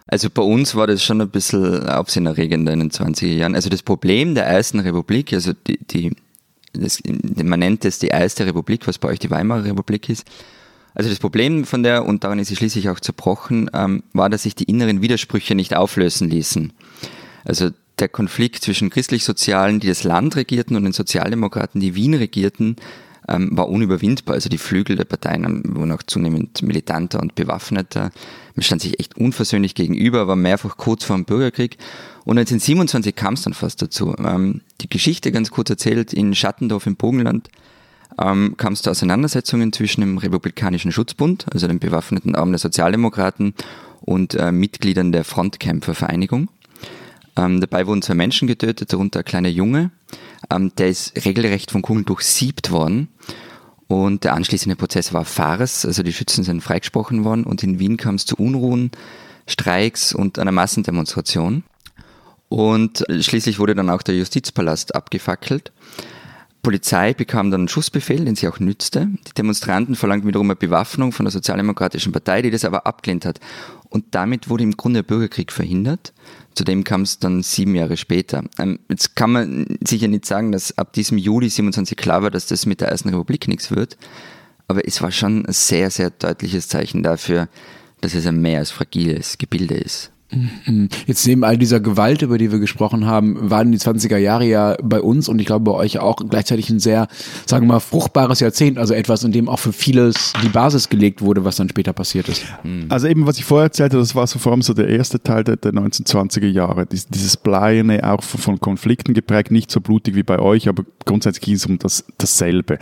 Also bei uns war das schon ein bisschen aufsehenerregender in den 20er Jahren. Also das Problem der Ersten Republik, also die, die das, man nennt es die Erste Republik, was bei euch die Weimarer Republik ist. Also das Problem von der, und daran ist sie schließlich auch zerbrochen, ähm, war, dass sich die inneren Widersprüche nicht auflösen ließen. Also der Konflikt zwischen christlich-sozialen, die das Land regierten, und den Sozialdemokraten, die Wien regierten, ähm, war unüberwindbar. Also die Flügel der Parteien wurden auch zunehmend militanter und bewaffneter. Man stand sich echt unversöhnlich gegenüber, war mehrfach kurz vor dem Bürgerkrieg. Und 1927 kam es dann fast dazu. Ähm, die Geschichte ganz kurz erzählt, in Schattendorf im Bogenland ähm, kam es zu Auseinandersetzungen zwischen dem Republikanischen Schutzbund, also dem bewaffneten Arm der Sozialdemokraten, und äh, Mitgliedern der Frontkämpfervereinigung. Ähm, dabei wurden zwei Menschen getötet, darunter ein kleiner Junge. Ähm, der ist regelrecht von Kugeln durchsiebt worden. Und der anschließende Prozess war Farce, also die Schützen sind freigesprochen worden und in Wien kam es zu Unruhen, Streiks und einer Massendemonstration. Und schließlich wurde dann auch der Justizpalast abgefackelt. Polizei bekam dann einen Schussbefehl, den sie auch nützte. Die Demonstranten verlangten wiederum eine Bewaffnung von der Sozialdemokratischen Partei, die das aber abgelehnt hat. Und damit wurde im Grunde der Bürgerkrieg verhindert. Zudem kam es dann sieben Jahre später. Ähm, jetzt kann man sicher nicht sagen, dass ab diesem Juli 27 klar war, dass das mit der Ersten Republik nichts wird. Aber es war schon ein sehr, sehr deutliches Zeichen dafür, dass es ein mehr als fragiles Gebilde ist.
Mhm. Jetzt neben all dieser Gewalt, über die wir gesprochen haben, waren die 20er Jahre ja bei uns und ich glaube bei euch auch gleichzeitig ein sehr, sagen wir mal, fruchtbares Jahrzehnt, also etwas, in dem auch für vieles die Basis gelegt wurde, was dann später passiert ist.
Mhm. Also eben, was ich vorher erzählte, das war so vor allem so der erste Teil der, der 1920er Jahre, Dies, dieses Bleierne, auch von Konflikten geprägt, nicht so blutig wie bei euch, aber grundsätzlich ging es um das, dasselbe.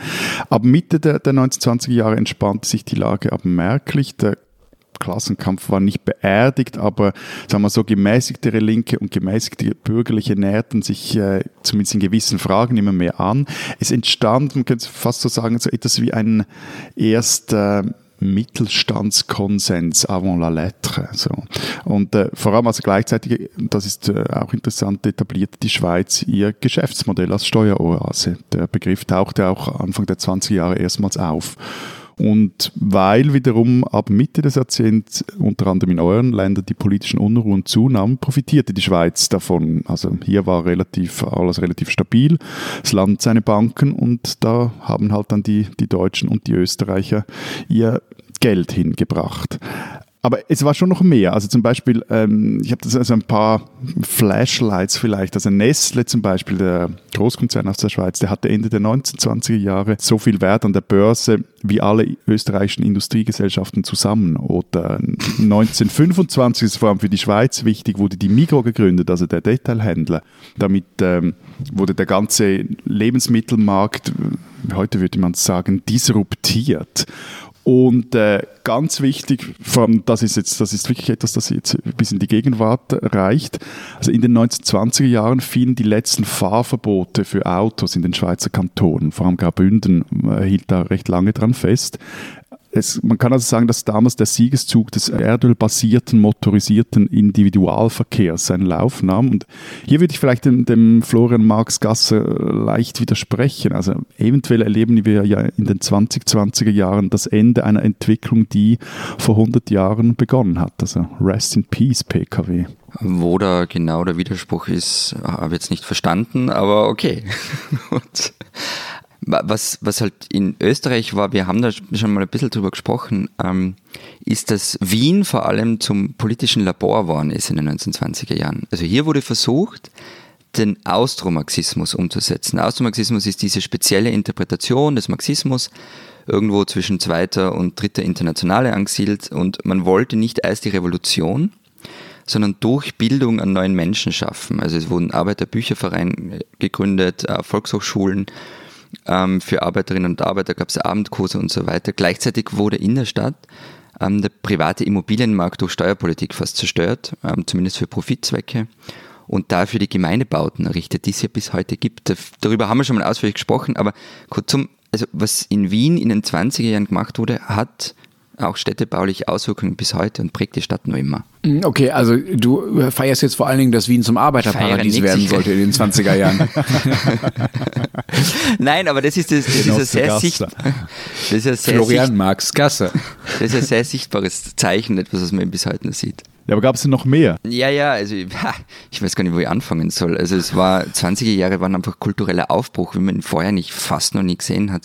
Ab Mitte der, der 1920er Jahre entspannte sich die Lage aber merklich. Der Klassenkampf war nicht beerdigt, aber sagen wir so gemäßigtere Linke und gemäßigte Bürgerliche näherten sich äh, zumindest in gewissen Fragen immer mehr an. Es entstand, man könnte fast so sagen, so etwas wie ein erster Mittelstandskonsens avant la lettre. So. Und äh, vor allem also gleichzeitig, das ist äh, auch interessant, etablierte die Schweiz ihr Geschäftsmodell als Steueroase. Der Begriff tauchte auch Anfang der 20er Jahre erstmals auf. Und weil wiederum ab Mitte des Jahrzehnts unter anderem in euren Ländern die politischen Unruhen zunahmen, profitierte die Schweiz davon. Also hier war relativ alles relativ stabil, das Land seine Banken und da haben halt dann die, die Deutschen und die Österreicher ihr Geld hingebracht. Aber es war schon noch mehr. Also zum Beispiel, ähm, ich habe also ein paar Flashlights vielleicht. Also Nestle zum Beispiel, der Großkonzern aus der Schweiz, der hatte Ende der 1920er Jahre so viel Wert an der Börse wie alle österreichischen Industriegesellschaften zusammen. Oder 1925 ist vor allem für die Schweiz wichtig, wurde die Migro gegründet, also der Detailhändler. Damit ähm, wurde der ganze Lebensmittelmarkt, heute würde man sagen, disruptiert. Und äh, ganz wichtig, vor allem das ist jetzt, das ist wirklich etwas, das jetzt bis in die Gegenwart reicht. Also in den 1920er Jahren fielen die letzten Fahrverbote für Autos in den Schweizer Kantonen. Vor allem Graubünden äh, hielt da recht lange dran fest. Es, man kann also sagen, dass damals der Siegeszug des erdölbasierten, motorisierten Individualverkehrs seinen Lauf nahm. Und hier würde ich vielleicht dem, dem Florian Marx Gasser leicht widersprechen. Also eventuell erleben wir ja in den 2020er Jahren das Ende einer Entwicklung, die vor 100 Jahren begonnen hat. Also Rest in Peace, PKW.
Wo da genau der Widerspruch ist, habe ich jetzt nicht verstanden, aber okay. Was, was halt in Österreich war, wir haben da schon mal ein bisschen drüber gesprochen, ähm, ist, dass Wien vor allem zum politischen Labor geworden ist in den 1920er Jahren. Also hier wurde versucht, den Austromarxismus umzusetzen. Austromarxismus ist diese spezielle Interpretation des Marxismus, irgendwo zwischen zweiter und dritter Internationale angesiedelt und man wollte nicht erst die Revolution, sondern durch Bildung an neuen Menschen schaffen. Also es wurden Arbeiterbüchervereine gegründet, äh, Volkshochschulen ähm, für Arbeiterinnen und Arbeiter gab es Abendkurse und so weiter. Gleichzeitig wurde in der Stadt ähm, der private Immobilienmarkt durch Steuerpolitik fast zerstört, ähm, zumindest für Profitzwecke. Und dafür die Gemeindebauten errichtet, die es ja bis heute gibt. Darüber haben wir schon mal ausführlich gesprochen, aber kurzum, also was in Wien in den 20er Jahren gemacht wurde, hat auch städtebauliche Auswirkungen bis heute und prägt die Stadt noch immer.
Mm, okay, also du feierst jetzt vor allen Dingen, dass Wien zum Arbeiterparadies werden sollte in den 20er Jahren.
Nein, aber das ist, das, das ist ein sehr sichtbar.
Das ist Florian Sicht Marx Gasse.
Das ist ein sehr sichtbares Zeichen, etwas, was man bis heute noch sieht.
Ja, aber gab es denn noch mehr?
Ja, ja, also ich weiß gar nicht, wo ich anfangen soll. Also es war, 20er Jahre waren einfach kultureller Aufbruch, wie man ihn vorher nicht fast noch nie gesehen hat.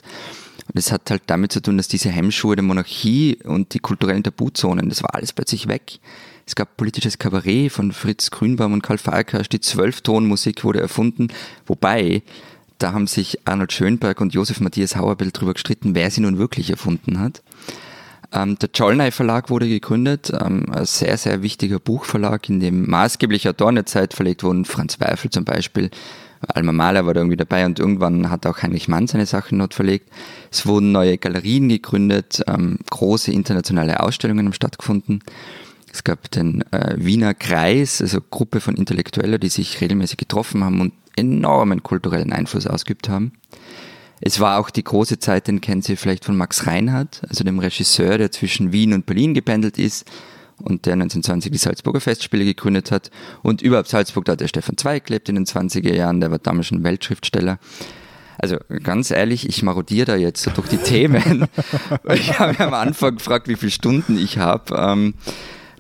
Es hat halt damit zu tun, dass diese Hemmschuhe der Monarchie und die kulturellen Tabuzonen, das war alles plötzlich weg. Es gab politisches Kabarett von Fritz Grünbaum und Karl Falkasch, die Zwölftonmusik wurde erfunden, wobei da haben sich Arnold Schönberg und Josef Matthias Hauerbell darüber gestritten, wer sie nun wirklich erfunden hat. Ähm, der Czollnay Verlag wurde gegründet, ähm, ein sehr, sehr wichtiger Buchverlag, in dem maßgeblich Autoren der Zeit verlegt wurden, Franz Weifel zum Beispiel, Alma Mahler war da irgendwie dabei und irgendwann hat auch Heinrich Mann seine Sachen dort verlegt. Es wurden neue Galerien gegründet, ähm, große internationale Ausstellungen haben stattgefunden. Es gab den äh, Wiener Kreis, also Gruppe von Intellektuellen, die sich regelmäßig getroffen haben und enormen kulturellen Einfluss ausgeübt haben. Es war auch die große Zeit, den kennen Sie vielleicht von Max Reinhardt, also dem Regisseur, der zwischen Wien und Berlin gependelt ist und der 1920 die Salzburger Festspiele gegründet hat. Und überhaupt Salzburg, da hat der Stefan Zweig gelebt in den 20er Jahren, der war damals schon Weltschriftsteller. Also ganz ehrlich, ich marodiere da jetzt durch die Themen. ich habe am Anfang gefragt, wie viele Stunden ich habe. Ähm,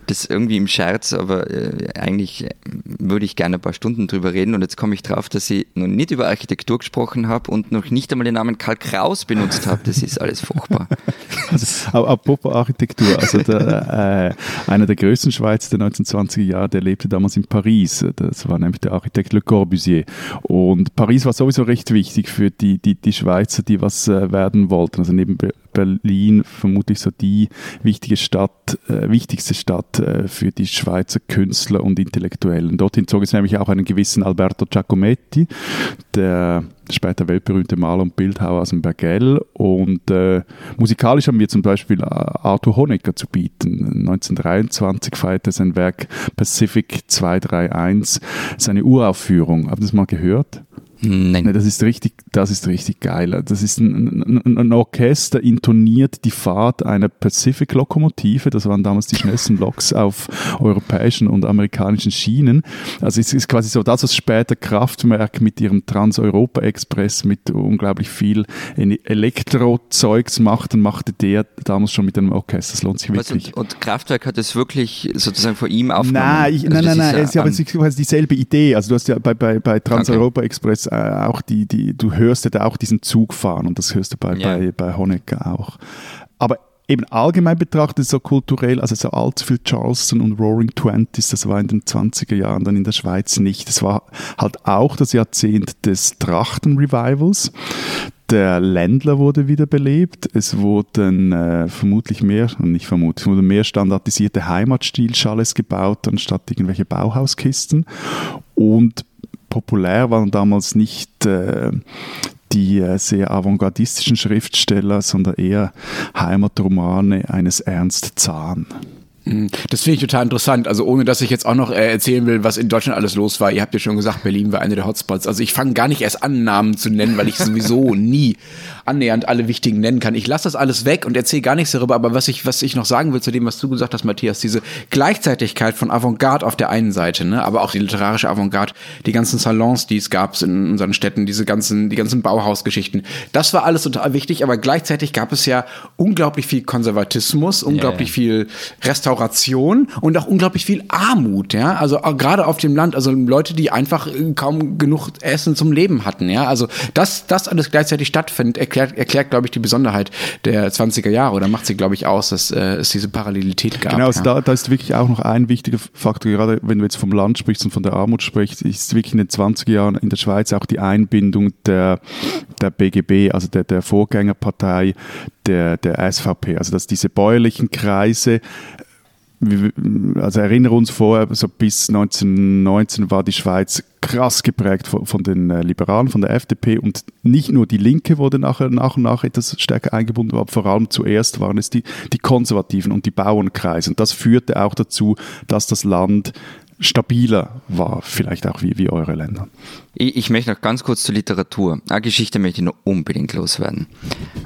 das irgendwie im Scherz, aber äh, eigentlich würde ich gerne ein paar Stunden drüber reden und jetzt komme ich drauf, dass ich noch nicht über Architektur gesprochen habe und noch nicht einmal den Namen Karl Kraus benutzt habe. Das ist alles furchtbar.
Apropos Architektur, also der, äh, einer der größten Schweizer der 1920er Jahre, der lebte damals in Paris. Das war nämlich der Architekt Le Corbusier. Und Paris war sowieso recht wichtig für die, die, die Schweizer, die was äh, werden wollten. Also neben Berlin vermutlich so die wichtige Stadt, äh, wichtigste Stadt äh, für die Schweizer Künstler und Intellektuellen. Dorthin zog es nämlich auch einen gewissen Alberto Giacometti, der später weltberühmte Maler und Bildhauer aus dem Bergell. Und äh, musikalisch haben wir zum Beispiel äh, Arthur Honecker zu bieten. 1923 feierte sein Werk Pacific 231 seine Uraufführung. Haben Sie das mal gehört?
Nein.
Nee, das ist richtig, das ist richtig geil. Das ist ein, ein, ein Orchester intoniert die Fahrt einer Pacific-Lokomotive. Das waren damals die schnellsten Loks auf europäischen und amerikanischen Schienen. Also es ist quasi so das, was später Kraftwerk mit ihrem Trans-Europa-Express mit unglaublich viel Elektrozeugs macht, dann machte der damals schon mit einem Orchester. Das lohnt sich wirklich.
und, und, Kraftwerk hat es wirklich sozusagen vor ihm aufgenommen?
Nein, ich, also nein, nein, nein. Es ist ja dieselbe Idee. Also du hast ja bei, bei, bei Trans-Europa-Express äh, auch die, die, du hörst ja da auch diesen Zug fahren und das hörst du bei, ja. bei, bei Honecker auch. Aber eben allgemein betrachtet so kulturell, also so allzu viel Charleston und Roaring Twenties, das war in den 20er Jahren dann in der Schweiz nicht. Das war halt auch das Jahrzehnt des Trachten-Revivals. Der Ländler wurde wiederbelebt. Es wurden äh, vermutlich mehr, nicht vermutlich, wurden mehr standardisierte Heimatstilschales gebaut, anstatt irgendwelche Bauhauskisten. Und populär waren damals nicht äh, die äh, sehr avantgardistischen Schriftsteller, sondern eher Heimatromane eines Ernst Zahn.
Mhm. Das finde ich total interessant. Also ohne, dass ich jetzt auch noch äh, erzählen will, was in Deutschland alles los war. Ihr habt ja schon gesagt, Berlin war einer der Hotspots. Also ich fange gar nicht erst an, Namen zu nennen, weil ich sowieso nie annähernd alle wichtigen nennen kann. Ich lasse das alles weg und erzähle gar nichts darüber. Aber was ich, was ich noch sagen will zu dem, was du gesagt hast, Matthias, diese Gleichzeitigkeit von Avantgarde auf der einen Seite, ne, aber auch die literarische Avantgarde, die ganzen Salons, die es gab in unseren Städten, diese ganzen, die ganzen Bauhausgeschichten. Das war alles total wichtig, aber gleichzeitig gab es ja unglaublich viel Konservatismus, unglaublich ja. viel Restaurant Restauration und auch unglaublich viel Armut, ja. Also gerade auf dem Land, also Leute, die einfach äh, kaum genug Essen zum Leben hatten, ja. Also dass das alles gleichzeitig stattfindet, erklärt, erklärt glaube ich, die Besonderheit der 20er Jahre oder macht sie, glaube ich, aus, dass äh, es diese Parallelität gab.
Genau, also ja. da, da ist wirklich auch noch ein wichtiger Faktor, gerade wenn du jetzt vom Land sprichst und von der Armut sprichst, ist wirklich in den 20er Jahren in der Schweiz auch die Einbindung der, der BGB, also der, der Vorgängerpartei der, der SVP, also dass diese bäuerlichen Kreise also erinnere uns vor, so bis 1919 war die Schweiz krass geprägt von, von, den äh, Liberalen, von der FDP und nicht nur die Linke wurde nachher nach und nach etwas stärker eingebunden, aber vor allem zuerst waren es die, die Konservativen und die Bauernkreise. Und das führte auch dazu, dass das Land stabiler war, vielleicht auch wie, wie eure Länder.
Ich, ich möchte noch ganz kurz zur Literatur. Eine Geschichte möchte ich noch unbedingt loswerden.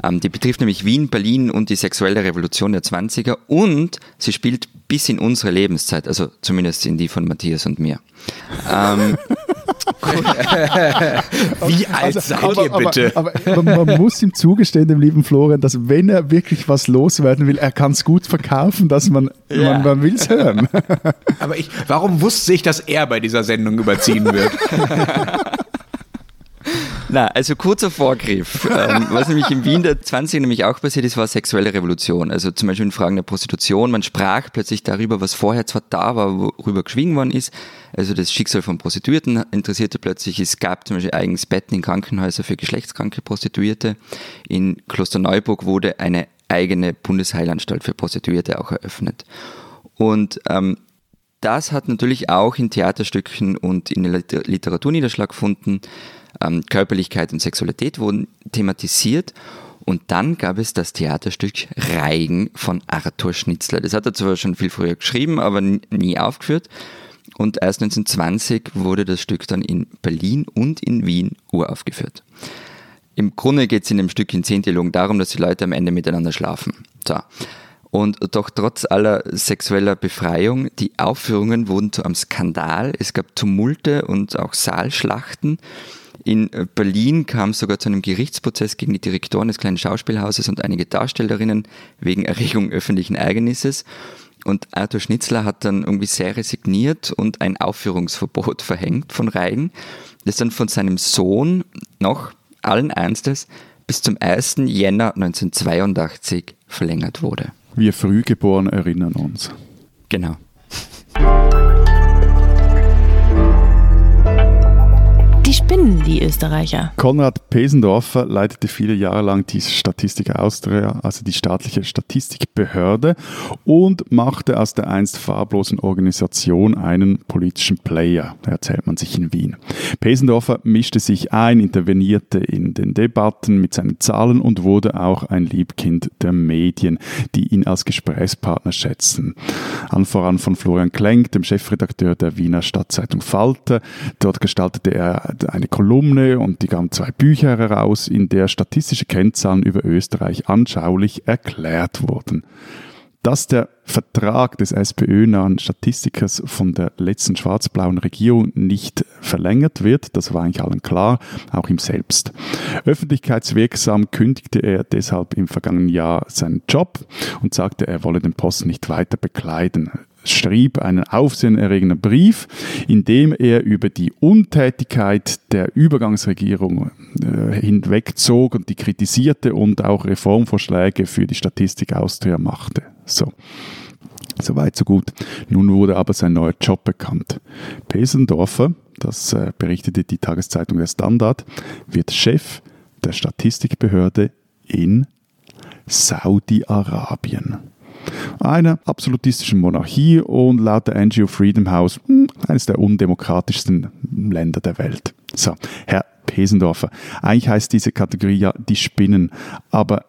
Ähm, die betrifft nämlich Wien, Berlin und die sexuelle Revolution der 20er und sie spielt bis in unsere Lebenszeit, also zumindest in die von Matthias und mir. Ähm,
Wie alt also, seid aber, ihr bitte?
Aber, aber, man muss ihm zugestehen, dem lieben Florian, dass wenn er wirklich was loswerden will, er kann es gut verkaufen, dass man, ja. man, man will es hören.
Aber ich, warum wusste ich, dass er bei dieser Sendung überziehen wird?
Na, also kurzer Vorgriff. Ähm, was nämlich in Wien der 20 nämlich auch passiert ist, war sexuelle Revolution. Also zum Beispiel in Fragen der Prostitution. Man sprach plötzlich darüber, was vorher zwar da war, worüber geschwiegen worden ist. Also das Schicksal von Prostituierten interessierte plötzlich. Es gab zum Beispiel eigens Betten in Krankenhäusern für geschlechtskranke Prostituierte. In Klosterneuburg wurde eine eigene Bundesheilanstalt für Prostituierte auch eröffnet. Und ähm, das hat natürlich auch in Theaterstücken und in der Literatur Niederschlag gefunden. Ähm, Körperlichkeit und Sexualität wurden thematisiert. Und dann gab es das Theaterstück Reigen von Arthur Schnitzler. Das hat er zwar schon viel früher geschrieben, aber nie aufgeführt. Und erst 1920 wurde das Stück dann in Berlin und in Wien uraufgeführt. Im Grunde geht es in dem Stück in zehn Dialogen darum, dass die Leute am Ende miteinander schlafen. So. Und doch trotz aller sexueller Befreiung, die Aufführungen wurden zu einem Skandal. Es gab Tumulte und auch Saalschlachten. In Berlin kam es sogar zu einem Gerichtsprozess gegen die Direktoren des kleinen Schauspielhauses und einige Darstellerinnen wegen Erregung öffentlichen Ärgernisses. Und Arthur Schnitzler hat dann irgendwie sehr resigniert und ein Aufführungsverbot verhängt von Reigen, das dann von seinem Sohn noch allen Ernstes bis zum 1. Jänner 1982 verlängert wurde.
Wir Frühgeboren erinnern uns.
Genau.
Spinnen, die Österreicher.
Konrad Pesendorfer leitete viele Jahre lang die Statistik Austria, also die staatliche Statistikbehörde, und machte aus der einst farblosen Organisation einen politischen Player, erzählt man sich in Wien. Pesendorfer mischte sich ein, intervenierte in den Debatten mit seinen Zahlen und wurde auch ein Liebkind der Medien, die ihn als Gesprächspartner schätzen. An voran von Florian Klenk, dem Chefredakteur der Wiener Stadtzeitung Falter. Dort gestaltete er eine Kolumne und die gaben zwei Bücher heraus, in der statistische Kennzahlen über Österreich anschaulich erklärt wurden. Dass der Vertrag des SPÖ-nahen Statistikers von der letzten schwarz-blauen Regierung nicht verlängert wird, das war eigentlich allen klar, auch ihm selbst. Öffentlichkeitswirksam kündigte er deshalb im vergangenen Jahr seinen Job und sagte, er wolle den Posten nicht weiter bekleiden schrieb einen aufsehenerregenden Brief, in dem er über die Untätigkeit der Übergangsregierung äh, hinwegzog und die kritisierte und auch Reformvorschläge für die Statistik Austria machte. So. Soweit, so gut. Nun wurde aber sein neuer Job bekannt. Pesendorfer, das äh, berichtete die Tageszeitung Der Standard, wird Chef der Statistikbehörde in Saudi-Arabien einer absolutistischen Monarchie und laut der NGO Freedom House hm, eines der undemokratischsten Länder der Welt. So, Herr Pesendorfer, eigentlich heißt diese Kategorie ja die Spinnen, aber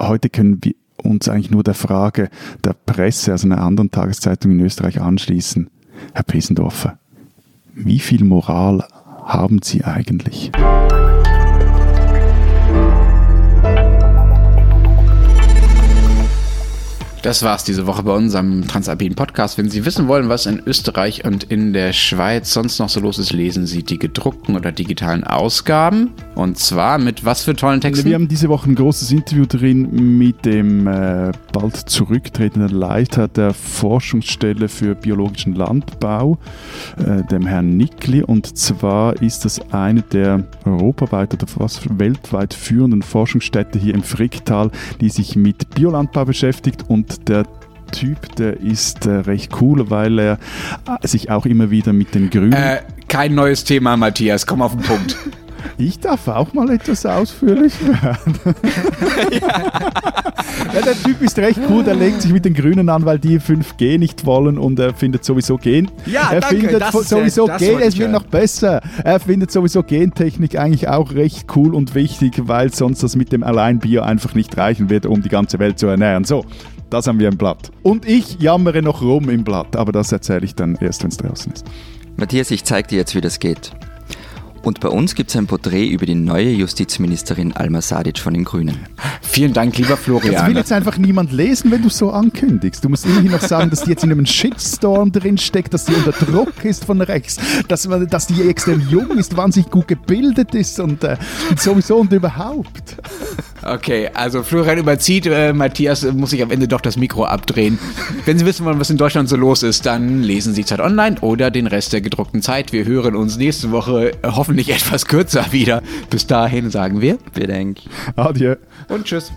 heute können wir uns eigentlich nur der Frage der Presse, also einer anderen Tageszeitung in Österreich anschließen. Herr Pesendorfer, wie viel Moral haben Sie eigentlich?
Das war's diese Woche bei unserem Transalpinen Podcast. Wenn Sie wissen wollen, was in Österreich und in der Schweiz sonst noch so los ist, lesen Sie die gedruckten oder digitalen Ausgaben. Und zwar mit was für tollen Texten?
Wir haben diese Woche ein großes Interview drin mit dem äh, bald zurücktretenden Leiter der Forschungsstelle für biologischen Landbau, äh, dem Herrn Nickli. Und zwar ist das eine der europaweit oder fast weltweit führenden Forschungsstätte hier im Fricktal, die sich mit Biolandbau beschäftigt und der Typ, der ist äh, recht cool, weil er äh, sich auch immer wieder mit den Grünen.
Äh, kein neues Thema, Matthias, komm auf den Punkt.
Ich darf auch mal etwas ausführlich werden. ja, der Typ ist recht cool, der legt sich mit den Grünen an, weil die 5G nicht wollen und er findet sowieso Gen.
Ja,
er
danke,
findet sowieso
das
Gen, es wird noch besser. Er findet sowieso Gentechnik eigentlich auch recht cool und wichtig, weil sonst das mit dem Alleinbier einfach nicht reichen wird, um die ganze Welt zu ernähren. So, das haben wir im Blatt. Und ich jammere noch rum im Blatt, aber das erzähle ich dann erst, wenn es draußen ist.
Matthias, ich zeige dir jetzt, wie das geht. Und bei uns gibt es ein Porträt über die neue Justizministerin Alma Sadic von den Grünen.
Vielen Dank, lieber
Das will
Florian.
jetzt einfach niemand lesen, wenn du so ankündigst. Du musst immerhin noch sagen, dass die jetzt in einem Shitstorm drinsteckt, dass die unter Druck ist von rechts, dass, dass die extrem jung ist, wahnsinnig gut gebildet ist und, äh, und sowieso und überhaupt.
Okay, also Florian überzieht, äh, Matthias äh, muss sich am Ende doch das Mikro abdrehen. Wenn Sie wissen wollen, was in Deutschland so los ist, dann lesen Sie Zeit Online oder den Rest der gedruckten Zeit. Wir hören uns nächste Woche äh, hoffentlich etwas kürzer wieder. Bis dahin sagen wir
Wir denken.
Adieu.
und tschüss.